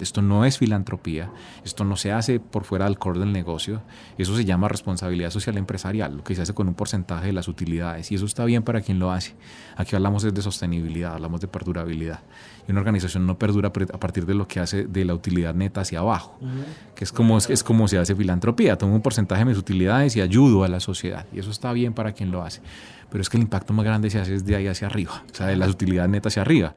Esto no es filantropía, esto no se hace por fuera del core del negocio, eso se llama responsabilidad social empresarial, lo que se hace con un porcentaje de las utilidades y eso está bien para quien lo hace. Aquí hablamos de sostenibilidad, hablamos de perdurabilidad y una organización no perdura a partir de lo que hace de la utilidad neta hacia abajo, que es como, es como se hace filantropía, tomo un porcentaje de mis utilidades y ayudo a la sociedad y eso está bien para quien lo hace, pero es que el impacto más grande se hace desde ahí hacia arriba, o sea, de las utilidades netas hacia arriba.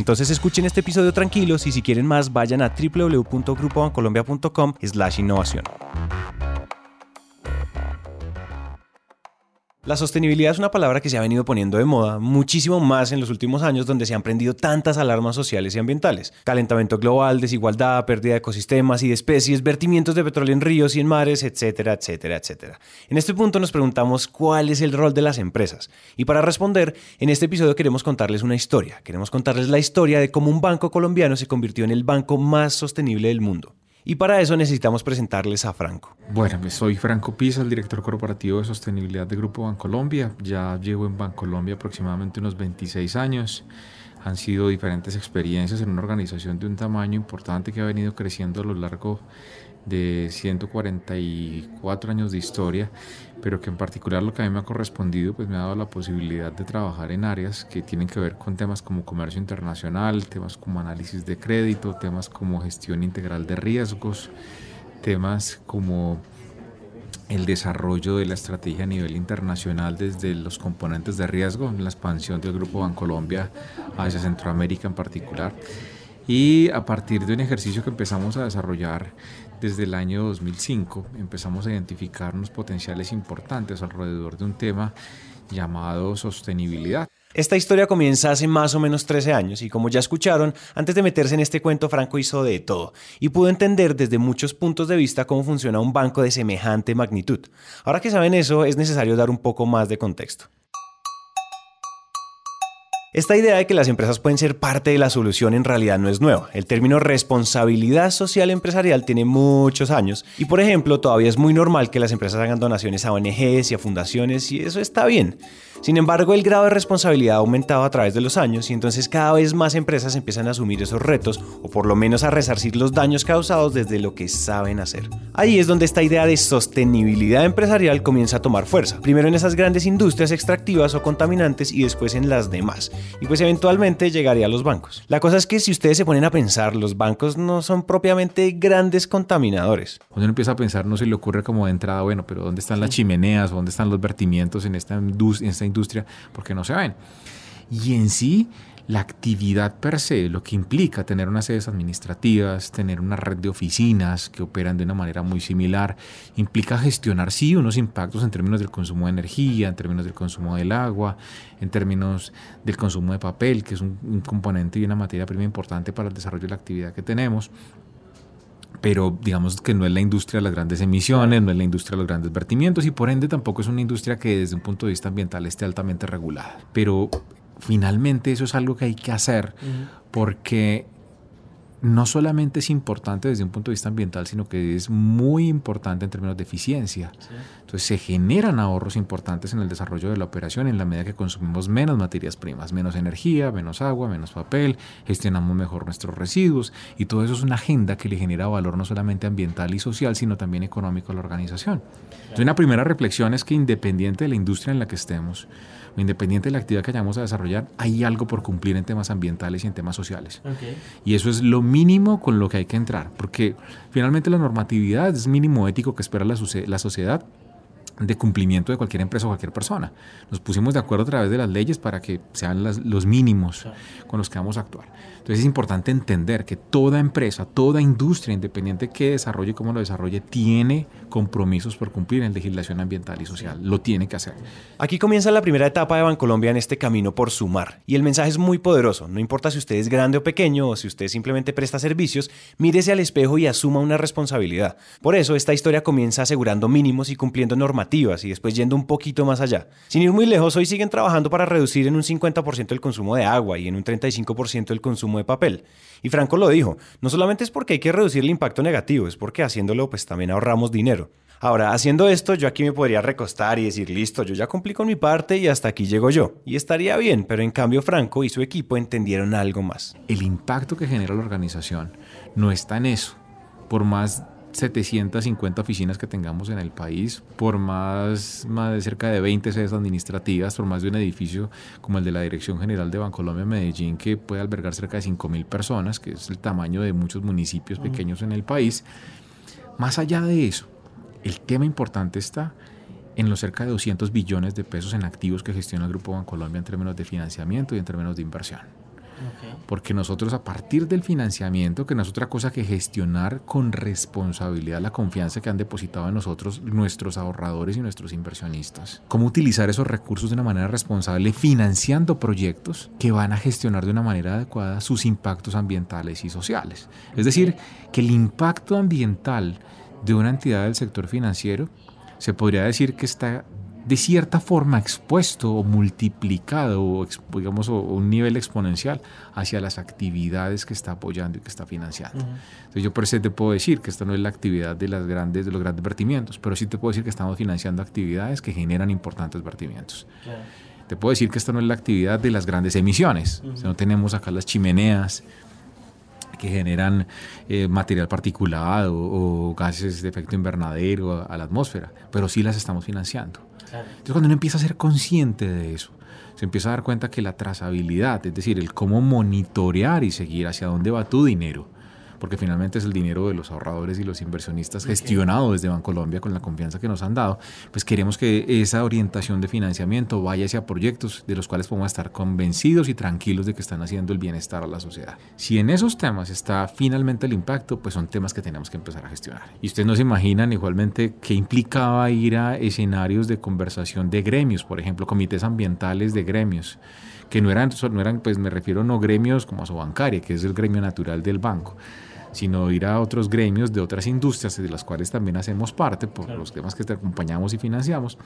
Entonces escuchen este episodio tranquilos y si quieren más vayan a www.grupobancolombia.com slash innovación. La sostenibilidad es una palabra que se ha venido poniendo de moda muchísimo más en los últimos años donde se han prendido tantas alarmas sociales y ambientales. Calentamiento global, desigualdad, pérdida de ecosistemas y de especies, vertimientos de petróleo en ríos y en mares, etcétera, etcétera, etcétera. En este punto nos preguntamos cuál es el rol de las empresas. Y para responder, en este episodio queremos contarles una historia. Queremos contarles la historia de cómo un banco colombiano se convirtió en el banco más sostenible del mundo. Y para eso necesitamos presentarles a Franco. Bueno, pues soy Franco Pisa, el director corporativo de sostenibilidad de Grupo Bancolombia. Ya llevo en Bancolombia aproximadamente unos 26 años. Han sido diferentes experiencias en una organización de un tamaño importante que ha venido creciendo a lo largo de 144 años de historia, pero que en particular lo que a mí me ha correspondido, pues me ha dado la posibilidad de trabajar en áreas que tienen que ver con temas como comercio internacional, temas como análisis de crédito, temas como gestión integral de riesgos, temas como el desarrollo de la estrategia a nivel internacional desde los componentes de riesgo, la expansión del Grupo Bancolombia hacia Centroamérica en particular. Y a partir de un ejercicio que empezamos a desarrollar desde el año 2005, empezamos a identificar unos potenciales importantes alrededor de un tema llamado sostenibilidad. Esta historia comienza hace más o menos 13 años y como ya escucharon, antes de meterse en este cuento Franco hizo de todo y pudo entender desde muchos puntos de vista cómo funciona un banco de semejante magnitud. Ahora que saben eso, es necesario dar un poco más de contexto. Esta idea de que las empresas pueden ser parte de la solución en realidad no es nueva. El término responsabilidad social empresarial tiene muchos años y por ejemplo todavía es muy normal que las empresas hagan donaciones a ONGs y a fundaciones y eso está bien. Sin embargo, el grado de responsabilidad ha aumentado a través de los años y entonces cada vez más empresas empiezan a asumir esos retos o por lo menos a resarcir los daños causados desde lo que saben hacer. Ahí es donde esta idea de sostenibilidad empresarial comienza a tomar fuerza, primero en esas grandes industrias extractivas o contaminantes y después en las demás. Y pues eventualmente llegaría a los bancos. La cosa es que si ustedes se ponen a pensar, los bancos no son propiamente grandes contaminadores. Cuando uno empieza a pensar, no se le ocurre como de entrada, bueno, pero ¿dónde están las chimeneas? ¿Dónde están los vertimientos en esta, industria? En esta industria porque no se ven. Y en sí, la actividad per se, lo que implica tener unas sedes administrativas, tener una red de oficinas que operan de una manera muy similar, implica gestionar sí unos impactos en términos del consumo de energía, en términos del consumo del agua, en términos del consumo de papel, que es un, un componente y una materia prima importante para el desarrollo de la actividad que tenemos pero digamos que no es la industria de las grandes emisiones, no es la industria de los grandes vertimientos y por ende tampoco es una industria que desde un punto de vista ambiental esté altamente regulada. Pero finalmente eso es algo que hay que hacer porque no solamente es importante desde un punto de vista ambiental, sino que es muy importante en términos de eficiencia. Entonces se generan ahorros importantes en el desarrollo de la operación en la medida que consumimos menos materias primas, menos energía, menos agua, menos papel, gestionamos mejor nuestros residuos y todo eso es una agenda que le genera valor no solamente ambiental y social, sino también económico a la organización. Entonces una primera reflexión es que independiente de la industria en la que estemos, independiente de la actividad que vayamos a desarrollar, hay algo por cumplir en temas ambientales y en temas sociales. Y eso es lo mínimo con lo que hay que entrar, porque finalmente la normatividad es mínimo ético que espera la, la sociedad de cumplimiento de cualquier empresa o cualquier persona. Nos pusimos de acuerdo a través de las leyes para que sean los mínimos con los que vamos a actuar. Entonces es importante entender que toda empresa, toda industria, independiente que desarrolle cómo lo desarrolle, tiene compromisos por cumplir en legislación ambiental y social. Lo tiene que hacer. Aquí comienza la primera etapa de Bancolombia en este camino por sumar. Y el mensaje es muy poderoso. No importa si usted es grande o pequeño o si usted simplemente presta servicios, mírese al espejo y asuma una responsabilidad. Por eso esta historia comienza asegurando mínimos y cumpliendo normativas y después yendo un poquito más allá. Sin ir muy lejos, hoy siguen trabajando para reducir en un 50% el consumo de agua y en un 35% el consumo de papel. Y Franco lo dijo, no solamente es porque hay que reducir el impacto negativo, es porque haciéndolo pues también ahorramos dinero. Ahora, haciendo esto, yo aquí me podría recostar y decir, listo, yo ya cumplí con mi parte y hasta aquí llego yo. Y estaría bien, pero en cambio Franco y su equipo entendieron algo más. El impacto que genera la organización no está en eso. Por más 750 oficinas que tengamos en el país, por más, más de cerca de 20 sedes administrativas, por más de un edificio como el de la Dirección General de Bancolombia Medellín, que puede albergar cerca de 5.000 personas, que es el tamaño de muchos municipios pequeños en el país. Más allá de eso, el tema importante está en los cerca de 200 billones de pesos en activos que gestiona el Grupo Bancolombia en términos de financiamiento y en términos de inversión. Porque nosotros a partir del financiamiento, que no es otra cosa que gestionar con responsabilidad la confianza que han depositado en nosotros nuestros ahorradores y nuestros inversionistas, cómo utilizar esos recursos de una manera responsable financiando proyectos que van a gestionar de una manera adecuada sus impactos ambientales y sociales. Es decir, que el impacto ambiental de una entidad del sector financiero se podría decir que está de cierta forma expuesto o multiplicado o digamos o un nivel exponencial hacia las actividades que está apoyando y que está financiando. Entonces yo por eso te puedo decir que esta no es la actividad de las grandes de los grandes vertimientos, pero sí te puedo decir que estamos financiando actividades que generan importantes vertimientos. Te puedo decir que esta no es la actividad de las grandes emisiones. no tenemos acá las chimeneas que generan eh, material particulado o, gases de efecto invernadero a la atmósfera, pero sí las estamos financiando. Entonces cuando uno empieza a ser consciente de eso, se empieza a dar cuenta que la trazabilidad, es decir, el cómo monitorear y seguir hacia dónde va tu dinero, porque finalmente es el dinero de los ahorradores y los inversionistas gestionado desde Bancolombia con la confianza que nos han dado, pues queremos que esa orientación de financiamiento vaya hacia proyectos de los cuales podemos estar convencidos y tranquilos de que están haciendo el bienestar a la sociedad. Si en esos temas está finalmente el impacto, pues son temas que tenemos que empezar a gestionar. Y ustedes no se imaginan igualmente qué implicaba ir a escenarios de conversación de gremios, por ejemplo, comités ambientales de gremios que no eran, no eran, pues me refiero no gremios como Asobancaria, que es el gremio natural del banco, sino ir a otros gremios de otras industrias de las cuales también hacemos parte por los temas que te acompañamos y financiamos.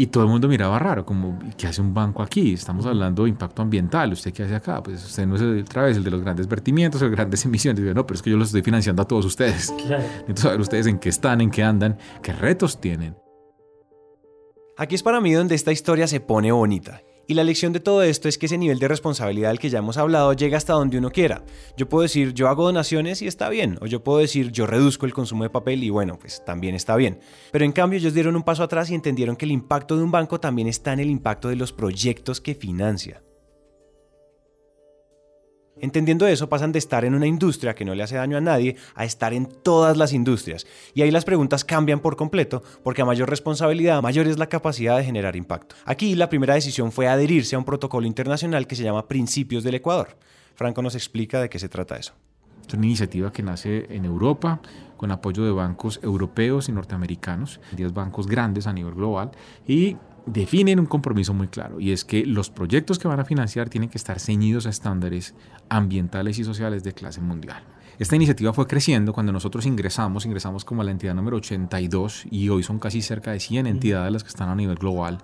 Y todo el mundo miraba raro, como, ¿qué hace un banco aquí? Estamos hablando de impacto ambiental, ¿usted qué hace acá? Pues usted no es el, otra vez el de los grandes vertimientos o las grandes emisiones. Digo, no, pero es que yo los estoy financiando a todos ustedes. Claro. Entonces, saber ustedes en qué están, en qué andan, qué retos tienen. Aquí es para mí donde esta historia se pone bonita. Y la lección de todo esto es que ese nivel de responsabilidad del que ya hemos hablado llega hasta donde uno quiera. Yo puedo decir, yo hago donaciones y está bien. O yo puedo decir, yo reduzco el consumo de papel y bueno, pues también está bien. Pero en cambio ellos dieron un paso atrás y entendieron que el impacto de un banco también está en el impacto de los proyectos que financia. Entendiendo eso, pasan de estar en una industria que no le hace daño a nadie a estar en todas las industrias. Y ahí las preguntas cambian por completo, porque a mayor responsabilidad, mayor es la capacidad de generar impacto. Aquí la primera decisión fue adherirse a un protocolo internacional que se llama Principios del Ecuador. Franco nos explica de qué se trata eso. Es una iniciativa que nace en Europa con apoyo de bancos europeos y norteamericanos, 10 bancos grandes a nivel global, y definen un compromiso muy claro y es que los proyectos que van a financiar tienen que estar ceñidos a estándares ambientales y sociales de clase mundial. Esta iniciativa fue creciendo cuando nosotros ingresamos, ingresamos como a la entidad número 82 y hoy son casi cerca de 100 entidades las que están a nivel global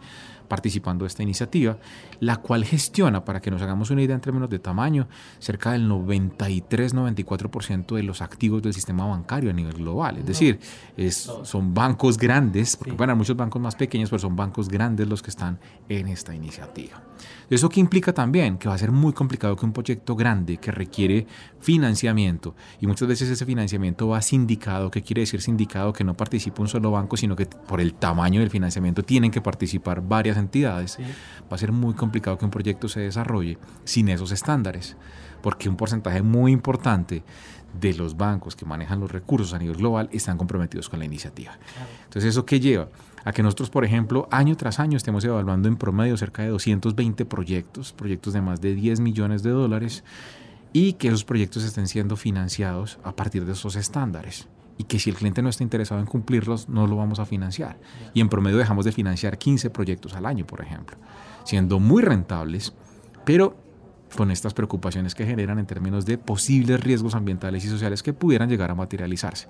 participando de esta iniciativa, la cual gestiona, para que nos hagamos una idea en términos de tamaño, cerca del 93-94% de los activos del sistema bancario a nivel global. Es decir, es, son bancos grandes, porque bueno, hay muchos bancos más pequeños, pero son bancos grandes los que están en esta iniciativa. ¿Eso qué implica también? Que va a ser muy complicado que un proyecto grande que requiere financiamiento, y muchas veces ese financiamiento va sindicado, ¿qué quiere decir sindicado? Que no participa un solo banco, sino que por el tamaño del financiamiento tienen que participar varias entidades, va a ser muy complicado que un proyecto se desarrolle sin esos estándares, porque un porcentaje muy importante de los bancos que manejan los recursos a nivel global están comprometidos con la iniciativa. Entonces, ¿eso qué lleva? a que nosotros, por ejemplo, año tras año estemos evaluando en promedio cerca de 220 proyectos, proyectos de más de 10 millones de dólares, y que esos proyectos estén siendo financiados a partir de esos estándares y que si el cliente no está interesado en cumplirlos, no lo vamos a financiar. Y en promedio dejamos de financiar 15 proyectos al año, por ejemplo, siendo muy rentables, pero con estas preocupaciones que generan en términos de posibles riesgos ambientales y sociales que pudieran llegar a materializarse.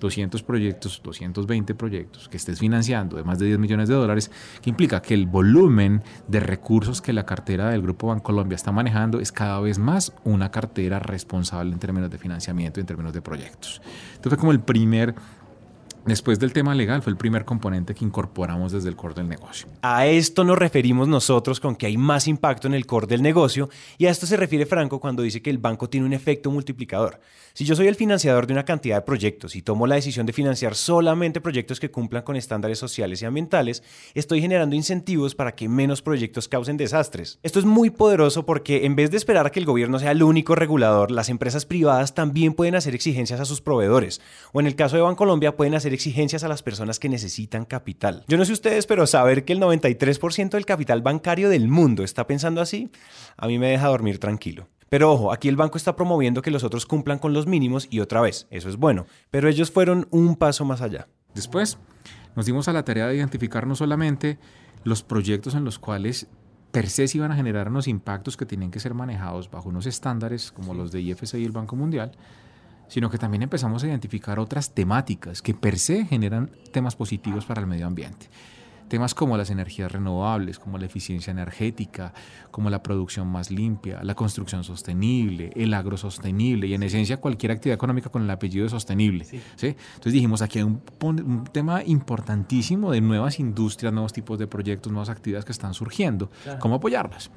200 proyectos, 220 proyectos que estés financiando de más de 10 millones de dólares, que implica que el volumen de recursos que la cartera del Grupo Bancolombia está manejando es cada vez más una cartera responsable en términos de financiamiento y en términos de proyectos. Entonces fue como el primer Después del tema legal fue el primer componente que incorporamos desde el core del negocio. A esto nos referimos nosotros con que hay más impacto en el core del negocio y a esto se refiere Franco cuando dice que el banco tiene un efecto multiplicador. Si yo soy el financiador de una cantidad de proyectos y tomo la decisión de financiar solamente proyectos que cumplan con estándares sociales y ambientales, estoy generando incentivos para que menos proyectos causen desastres. Esto es muy poderoso porque en vez de esperar a que el gobierno sea el único regulador, las empresas privadas también pueden hacer exigencias a sus proveedores o en el caso de Bancolombia pueden hacer exigencias a las personas que necesitan capital. Yo no sé ustedes, pero saber que el 93% del capital bancario del mundo está pensando así, a mí me deja dormir tranquilo. Pero ojo, aquí el banco está promoviendo que los otros cumplan con los mínimos y otra vez, eso es bueno, pero ellos fueron un paso más allá. Después, nos dimos a la tarea de identificar no solamente los proyectos en los cuales per se se iban a generar unos impactos que tienen que ser manejados bajo unos estándares como los de IFC y el Banco Mundial, sino que también empezamos a identificar otras temáticas que per se generan temas positivos para el medio ambiente. Temas como las energías renovables, como la eficiencia energética, como la producción más limpia, la construcción sostenible, el agrosostenible y en esencia cualquier actividad económica con el apellido de sostenible. Sí. Entonces dijimos, aquí hay un, un, tema importantísimo de nuevas industrias, nuevos tipos de proyectos, nuevas actividades que están surgiendo. ¿Cómo apoyarlas?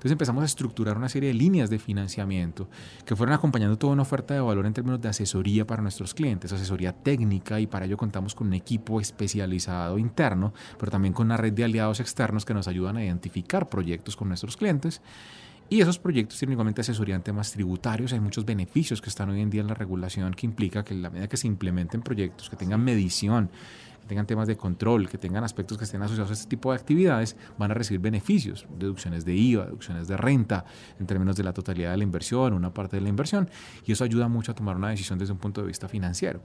Entonces empezamos a estructurar una serie de líneas de financiamiento que fueron acompañando toda una oferta de valor en términos de asesoría para nuestros clientes, asesoría técnica y para ello contamos con un equipo especializado interno, pero también con una red de aliados externos que nos ayudan a identificar proyectos con nuestros clientes. Y esos proyectos tienen igualmente asesoría en temas tributarios. Hay muchos beneficios que están hoy en día en la regulación que implica que la medida que se implementen proyectos que tengan medición, tengan temas de control, que tengan aspectos que estén asociados a este tipo de actividades, van a recibir beneficios, deducciones de IVA, deducciones de renta, en términos de la totalidad de la inversión, una parte de la inversión, y eso ayuda mucho a tomar una decisión desde un punto de vista financiero.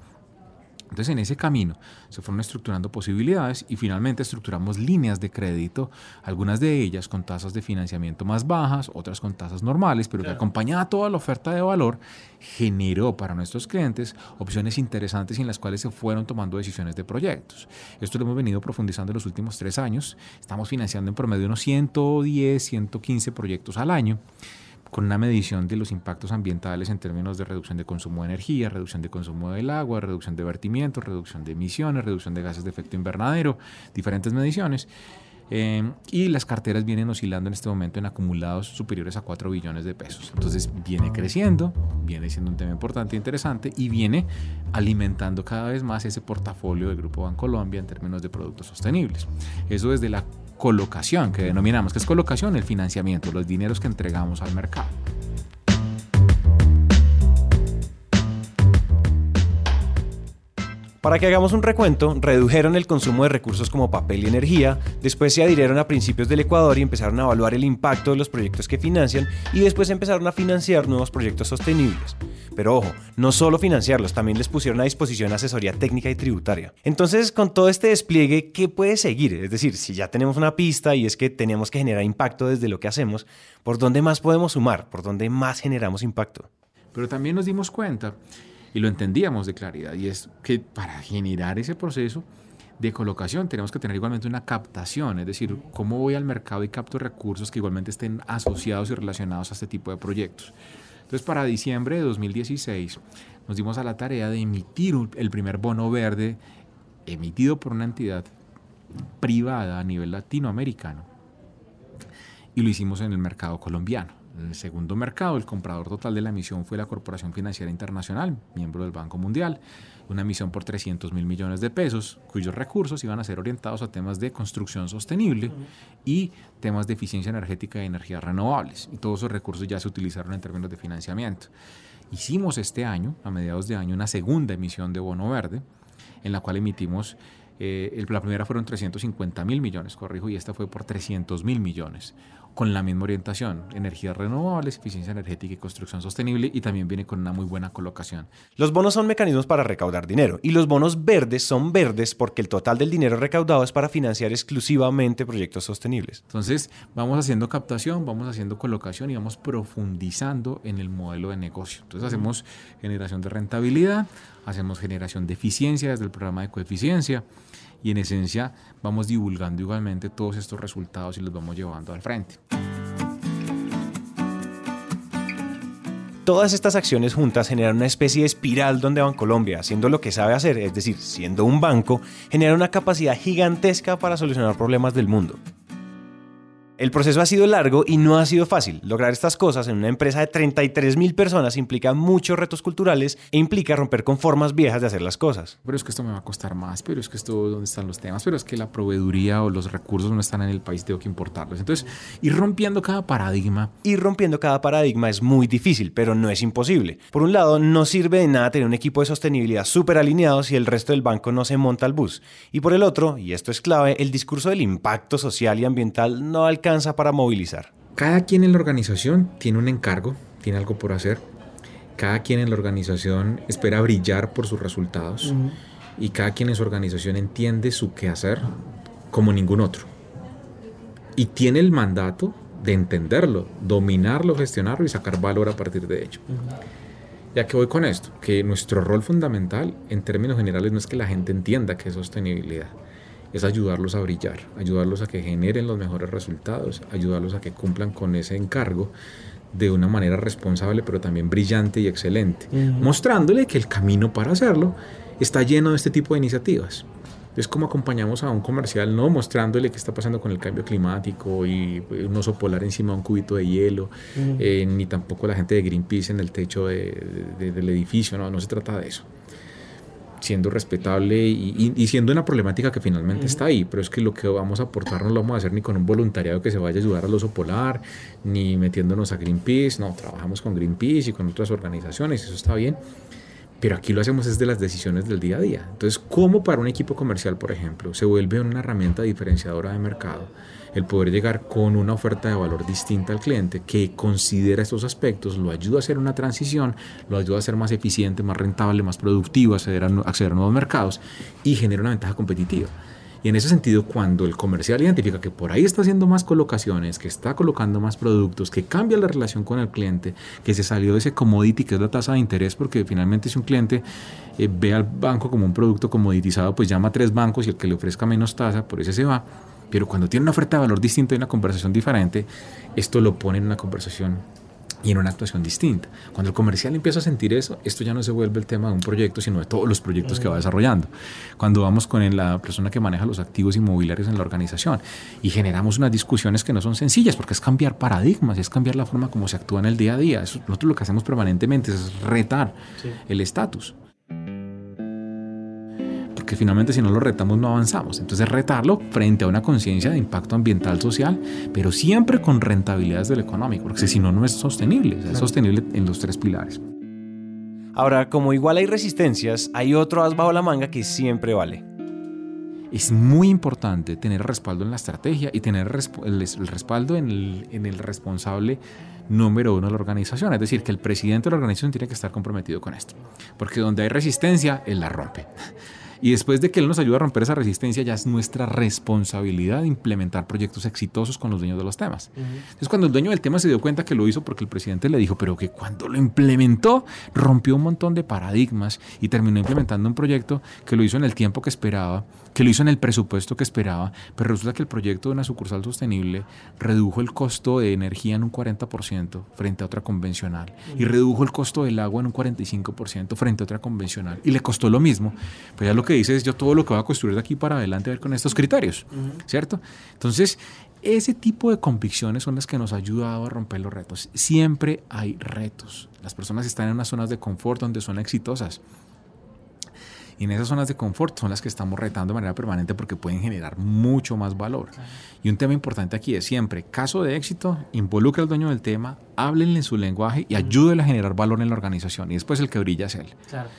Entonces en ese camino se fueron estructurando posibilidades y finalmente estructuramos líneas de crédito, algunas de ellas con tasas de financiamiento más bajas, otras con tasas normales, pero que acompañada toda la oferta de valor generó para nuestros clientes opciones interesantes en las cuales se fueron tomando decisiones de proyectos. Esto lo hemos venido profundizando en los últimos tres años. Estamos financiando en promedio unos 110, 115 proyectos al año con una medición de los impactos ambientales en términos de reducción de consumo de energía, reducción de consumo del agua, reducción de vertimientos, reducción de emisiones, reducción de gases de efecto invernadero, diferentes mediciones. Eh, y las carteras vienen oscilando en este momento en acumulados superiores a 4 billones de pesos. Entonces viene creciendo, viene siendo un tema importante e interesante y viene alimentando cada vez más ese portafolio del Grupo Bancolombia en términos de productos sostenibles. Eso desde la colocación, que denominamos, que es colocación, el financiamiento, los dineros que entregamos al mercado. Para que hagamos un recuento, redujeron el consumo de recursos como papel y energía, después se adhirieron a principios del Ecuador y empezaron a evaluar el impacto de los proyectos que financian y después empezaron a financiar nuevos proyectos sostenibles. Pero ojo, no solo financiarlos, también les pusieron a disposición asesoría técnica y tributaria. Entonces, con todo este despliegue, ¿qué puede seguir? Es decir, si ya tenemos una pista y es que tenemos que generar impacto desde lo que hacemos, ¿por dónde más podemos sumar? ¿Por dónde más generamos impacto? Pero también nos dimos cuenta y lo entendíamos de claridad, y es que para generar ese proceso de colocación tenemos que tener igualmente una captación, es decir, cómo voy al mercado y capto recursos que igualmente estén asociados y relacionados a este tipo de proyectos. Entonces, para diciembre de 2016 nos dimos a la tarea de emitir el primer bono verde emitido por una entidad privada a nivel latinoamericano y lo hicimos en el mercado colombiano. En el segundo mercado, el comprador total de la emisión fue la Corporación Financiera Internacional, miembro del Banco Mundial, una emisión por 300 mil millones de pesos, cuyos recursos iban a ser orientados a temas de construcción sostenible y temas de eficiencia energética y energías renovables. Y todos esos recursos ya se utilizaron en términos de financiamiento. Hicimos este año, a mediados de año, una segunda emisión de bono verde, en la cual emitimos Eh, la primera fueron 350 mil millones, corrijo, y esta fue por 300 mil millones con la misma orientación, energías renovables, eficiencia energética y construcción sostenible y también viene con una muy buena colocación. Los bonos son mecanismos para recaudar dinero y los bonos verdes son verdes porque el total del dinero recaudado es para financiar exclusivamente proyectos sostenibles. Entonces vamos haciendo captación, vamos haciendo colocación y vamos profundizando en el modelo de negocio. Entonces hacemos generación de rentabilidad, hacemos generación de eficiencia desde el programa de coeficiencia y en esencia vamos divulgando igualmente todos estos resultados y los vamos llevando al frente. Todas estas acciones juntas generan una especie de espiral donde Bancolombia, haciendo lo que sabe hacer, es decir, siendo un banco, genera una capacidad gigantesca para solucionar problemas del mundo. El proceso ha sido largo y no ha sido fácil. Lograr estas cosas en una empresa de 33 mil personas implica muchos retos culturales e implica romper con formas viejas de hacer las cosas. Pero es que esto me va a costar más, pero es que esto, ¿dónde están los temas? Pero es que la proveeduría o los recursos no están en el país, tengo que importarlos. Entonces, ir rompiendo cada paradigma. Ir rompiendo cada paradigma es muy difícil, pero no es imposible. Por un lado, no sirve de nada tener un equipo de sostenibilidad súper alineado si el resto del banco no se monta al bus. Y por el otro, y esto es clave, el discurso del impacto social y ambiental no alcanza para movilizar? Cada quien en la organización tiene un encargo, tiene algo por hacer. Cada quien en la organización espera brillar por sus resultados y cada quien en su organización entiende su quehacer como ningún otro. Y tiene el mandato de entenderlo, dominarlo, gestionarlo y sacar valor a partir de ello. Ya que voy con esto, que nuestro rol fundamental en términos generales no es que la gente entienda qué es sostenibilidad, es ayudarlos a brillar, ayudarlos a que generen los mejores resultados, ayudarlos a que cumplan con ese encargo de una manera responsable, pero también brillante y excelente, mostrándole que el camino para hacerlo está lleno de este tipo de iniciativas. Es como acompañamos a un comercial, no mostrándole qué está pasando con el cambio climático y un oso polar encima de un cubito de hielo, eh, ni tampoco la gente de Greenpeace en el techo del edificio, no, no se trata de eso siendo respetable y, siendo una problemática que finalmente está ahí, pero es que lo que vamos a aportar no lo vamos a hacer ni con un voluntariado que se vaya a ayudar al oso polar, ni metiéndonos a Greenpeace, no, trabajamos con Greenpeace y con otras organizaciones, eso está bien, pero aquí lo hacemos desde las decisiones del día a día. Entonces, ¿cómo para un equipo comercial, por ejemplo, se vuelve una herramienta diferenciadora de mercado? el poder llegar con una oferta de valor distinta al cliente que considera estos aspectos, lo ayuda a hacer una transición, lo ayuda a ser más eficiente, más rentable, más productivo, acceder a, acceder a nuevos mercados y genera una ventaja competitiva. Y en ese sentido, cuando el comercial identifica que por ahí está haciendo más colocaciones, que está colocando más productos, que cambia la relación con el cliente, que se salió de ese commodity que es la tasa de interés, porque finalmente si un cliente eh, ve al banco como un producto commoditizado, pues llama a tres bancos y el que le ofrezca menos tasa, por ese se va. Pero cuando tiene una oferta de valor distinta y una conversación diferente, esto lo pone en una conversación y en una actuación distinta. Cuando el comercial empieza a sentir eso, esto ya no se vuelve el tema de un proyecto, sino de todos los proyectos que va desarrollando. Cuando vamos con la persona que maneja los activos inmobiliarios en la organización y generamos unas discusiones que no son sencillas, porque es cambiar paradigmas, es cambiar la forma como se actúa en el día a día. nosotros lo que hacemos permanentemente es retar el estatus que finalmente si no lo retamos no avanzamos. Entonces retarlo frente a una conciencia de impacto ambiental, social, pero siempre con rentabilidades del económico, porque si no, no es sostenible, es sostenible en los tres pilares. Ahora, como igual hay resistencias, hay otro as bajo la manga que siempre vale. Es muy importante tener respaldo en la estrategia y tener el, respaldo en el, en el responsable número uno de la organización. Es decir, que el presidente de la organización tiene que estar comprometido con esto. Porque donde hay resistencia, él la rompe. Y después de que Él nos ayude a romper esa resistencia, ya es nuestra responsabilidad implementar proyectos exitosos con los dueños de los temas. Es cuando el dueño del tema se dio cuenta que lo hizo porque el presidente le dijo, pero que cuando lo implementó, rompió un montón de paradigmas y terminó implementando un proyecto que lo hizo en el tiempo que esperaba, que lo hizo en el presupuesto que esperaba, pero resulta que el proyecto de una sucursal sostenible redujo el costo de energía en un 40% frente a otra convencional y redujo el costo del agua en un 45% frente a otra convencional y le costó lo mismo. Pues ya lo que dice es yo todo lo que voy a construir de aquí para adelante a ver con estos criterios, ¿cierto? Entonces, ese tipo de convicciones son las que nos han ayudado a romper los retos. Siempre hay retos. Las personas están en unas zonas de confort donde son exitosas. Y en esas zonas de confort son las que estamos retando de manera permanente porque pueden generar mucho más valor. Y un tema importante aquí es siempre, caso de éxito, involucra al dueño del tema, háblenle en su lenguaje y ayúdenle a generar valor en la organización. Y después el que brilla es él. Claro.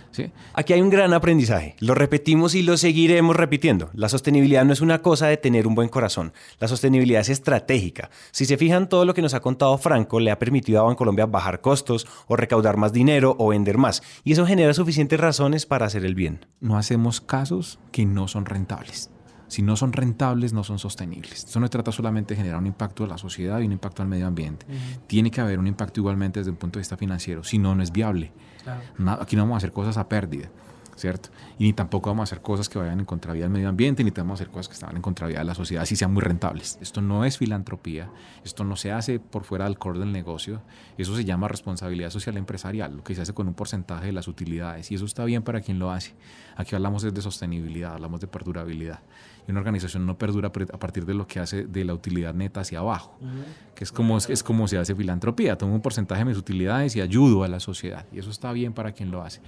Aquí hay un gran aprendizaje. Lo repetimos y lo seguiremos repitiendo. La sostenibilidad no es una cosa de tener un buen corazón. La sostenibilidad es estratégica. Si se fijan, todo lo que nos ha contado Franco le ha permitido a Bancolombia bajar costos o recaudar más dinero o vender más. Y eso genera suficientes razones para hacer el bien. No hacemos casos que no son rentables. Si no son rentables, no son sostenibles. Esto no trata solamente de generar un impacto a la sociedad y un impacto al medio ambiente. Tiene que haber un impacto igualmente desde un punto de vista financiero. Si no, no es viable. aquí no vamos a hacer cosas a pérdida. ¿Cierto? Y ni tampoco vamos a hacer cosas que vayan en contravía del medio ambiente, ni vamos a hacer cosas que están en contravía de la sociedad, si sean muy rentables. Esto no es filantropía, esto no se hace por fuera del core del negocio, eso se llama responsabilidad social empresarial, lo que se hace con un porcentaje de las utilidades, y eso está bien para quien lo hace. Aquí hablamos de sostenibilidad, hablamos de perdurabilidad. Y una organización no perdura a partir de lo que hace de la utilidad neta hacia abajo, que es como, es como se hace filantropía, tomo un porcentaje de mis utilidades y ayudo a la sociedad, y eso está bien para quien lo hace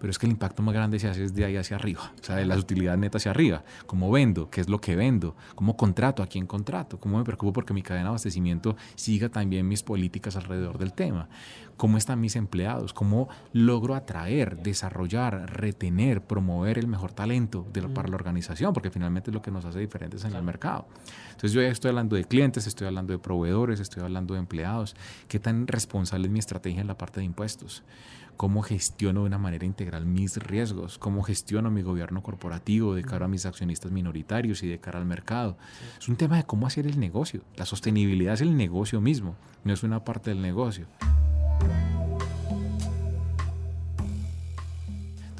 pero es que el impacto más grande se hace desde ahí hacia arriba, o sea, de las utilidades netas hacia arriba. ¿Cómo vendo? ¿Qué es lo que vendo? ¿Cómo contrato? ¿A quién contrato? ¿Cómo me preocupo porque mi cadena de abastecimiento siga también mis políticas alrededor del tema? ¿Cómo están mis empleados? ¿Cómo logro atraer, desarrollar, retener, promover el mejor talento de para la organización? Porque finalmente es lo que nos hace diferentes en el mercado. Entonces yo ya estoy hablando de clientes, estoy hablando de proveedores, estoy hablando de empleados. ¿Qué tan responsable es mi estrategia en la parte de impuestos? Cómo gestiono de una manera integral mis riesgos, cómo gestiono mi gobierno corporativo de cara a mis accionistas minoritarios y de cara al mercado. Es un tema de cómo hacer el negocio. La sostenibilidad es el negocio mismo, no es una parte del negocio.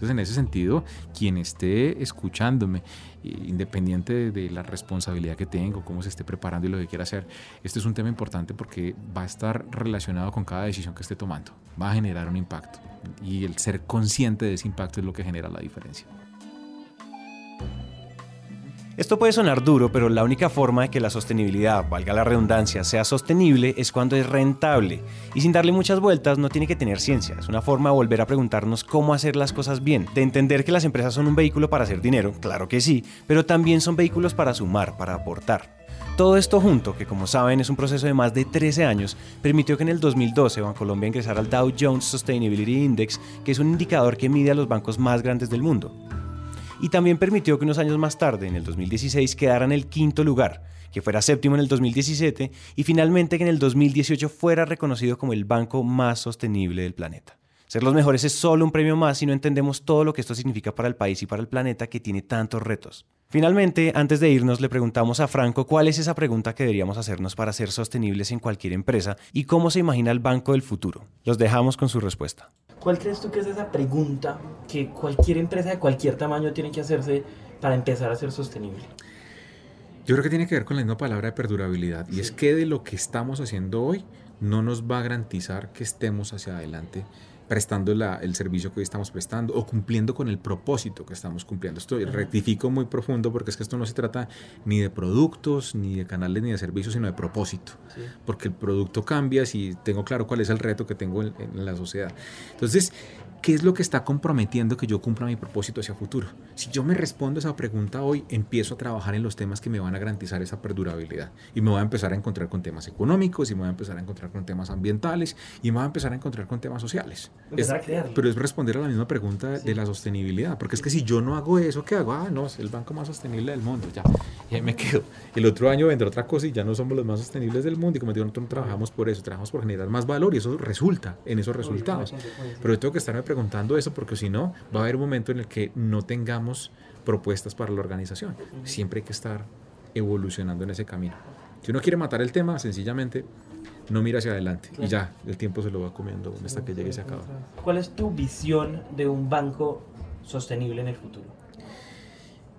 Entonces, en ese sentido, quien esté escuchándome, independiente de, la responsabilidad que tengo, cómo se esté preparando y lo que quiera hacer, este es un tema importante porque va a estar relacionado con cada decisión que esté tomando. Va a generar un impacto. Y el ser consciente de ese impacto es lo que genera la diferencia. Esto puede sonar duro, pero la única forma de que la sostenibilidad, valga la redundancia, sea sostenible es cuando es rentable. Y sin darle muchas vueltas no tiene que tener ciencia, es una forma de volver a preguntarnos cómo hacer las cosas bien, de entender que las empresas son un vehículo para hacer dinero, claro que sí, pero también son vehículos para sumar, para aportar. Todo esto junto, que como saben es un proceso de más de 13 años, permitió que en el 2012 Bancolombia ingresara al Dow Jones Sustainability Index, que es un indicador que mide a los bancos más grandes del mundo y también permitió que unos años más tarde, en el 2016, quedara en el quinto lugar, que fuera séptimo en el 2017 y finalmente que en el 2018 fuera reconocido como el banco más sostenible del planeta. Ser los mejores es solo un premio más si no entendemos todo lo que esto significa para el país y para el planeta que tiene tantos retos. Finalmente, antes de irnos, le preguntamos a Franco cuál es esa pregunta que deberíamos hacernos para ser sostenibles en cualquier empresa y cómo se imagina el banco del futuro. Los dejamos con su respuesta. ¿Cuál crees tú que es esa pregunta que cualquier empresa de cualquier tamaño tiene que hacerse para empezar a ser sostenible? Yo creo que tiene que ver con la misma palabra de perdurabilidad. Y es que de lo que estamos haciendo hoy no nos va a garantizar que estemos hacia adelante prestando el servicio que hoy estamos prestando o cumpliendo con el propósito que estamos cumpliendo. Esto rectifico muy profundo porque es que esto no se trata ni de productos, ni de canales, ni de servicios, sino de propósito. Porque el producto cambia si tengo claro cuál es el reto que tengo en, en la sociedad. Entonces, ¿Qué es lo que está comprometiendo que yo cumpla mi propósito hacia futuro? Si yo me respondo a esa pregunta hoy, empiezo a trabajar en los temas que me van a garantizar esa perdurabilidad. Y me voy a empezar a encontrar con temas económicos, y me voy a empezar a encontrar con temas ambientales, y me voy a empezar a encontrar con temas sociales. pero es responder a la misma pregunta de la sostenibilidad. Porque es que si yo no hago eso, ¿qué hago? Ah, no, es el banco más sostenible del mundo. Ya, y ahí me quedo. El otro año vendrá otra cosa y ya no somos los más sostenibles del mundo. Y como digo, nosotros no trabajamos por eso, trabajamos por generar más valor y eso resulta en esos resultados. Pero yo tengo que estarme preguntando eso porque si no, va a haber un momento en el que no tengamos propuestas para la organización. Siempre hay que estar evolucionando en ese camino. Si uno quiere matar el tema, sencillamente no mira hacia adelante y ya, el tiempo se lo va comiendo hasta que llegue y se acaba. ¿Cuál es tu visión de un banco sostenible en el futuro?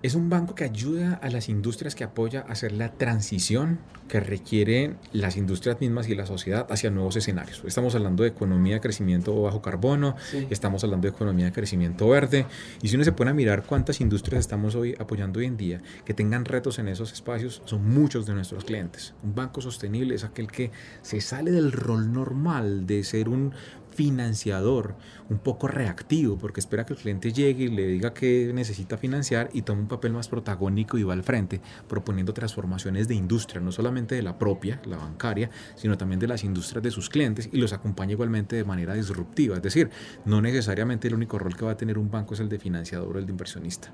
Es un banco que ayuda a las industrias que apoya a hacer la transición que requieren las industrias mismas y la sociedad hacia nuevos escenarios. Estamos hablando de economía de crecimiento bajo carbono, estamos hablando de economía de crecimiento verde, y si uno se pone a mirar cuántas industrias estamos hoy apoyando hoy en día que tengan retos en esos espacios, son muchos de nuestros clientes. Un banco sostenible es aquel que se sale del rol normal de ser un financiador un poco reactivo, porque espera que el cliente llegue y le diga que necesita financiar y toma un papel más protagónico y va al frente, proponiendo transformaciones de industria, no solamente de la propia, la bancaria, sino también de las industrias de sus clientes y los acompaña igualmente de manera disruptiva. Es decir, no necesariamente el único rol que va a tener un banco es el de financiador o el de inversionista.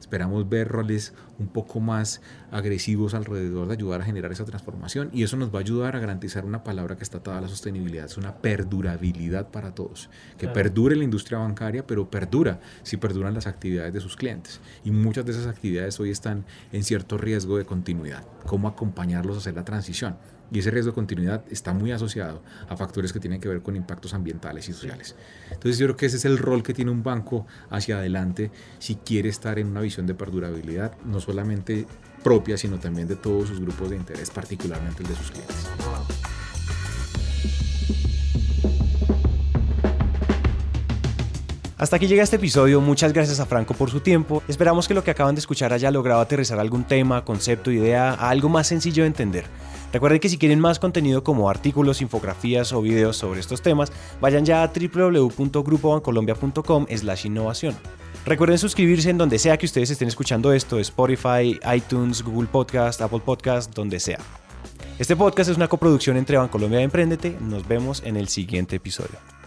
Esperamos ver roles un poco más agresivos alrededor de ayudar a generar esa transformación y eso nos va a ayudar a garantizar una palabra que está atada a la sostenibilidad, es una perdurabilidad para todos, que perdure la industria bancaria, pero perdura si perduran las actividades de sus clientes. Y muchas de esas actividades hoy están en cierto riesgo de continuidad. ¿Cómo acompañarlos a hacer la transición? Y ese riesgo de continuidad está muy asociado a factores que tienen que ver con impactos ambientales y sociales. Entonces yo creo que ese es el rol que tiene un banco hacia adelante si quiere estar en una visión de perdurabilidad, no solamente propia, sino también de todos sus grupos de interés, particularmente el de sus clientes. Hasta aquí llega este episodio, muchas gracias a Franco por su tiempo. Esperamos que lo que acaban de escuchar haya logrado aterrizar algún tema, concepto, idea a algo más sencillo de entender. Recuerden que si quieren más contenido como artículos, infografías o videos sobre estos temas, vayan ya a www.grupobancolombia.com slash innovación. Recuerden suscribirse en donde sea que ustedes estén escuchando esto, Spotify, iTunes, Google Podcast, Apple Podcast, donde sea. Este podcast es una coproducción entre Bancolombia y Emprendete. Nos vemos en el siguiente episodio.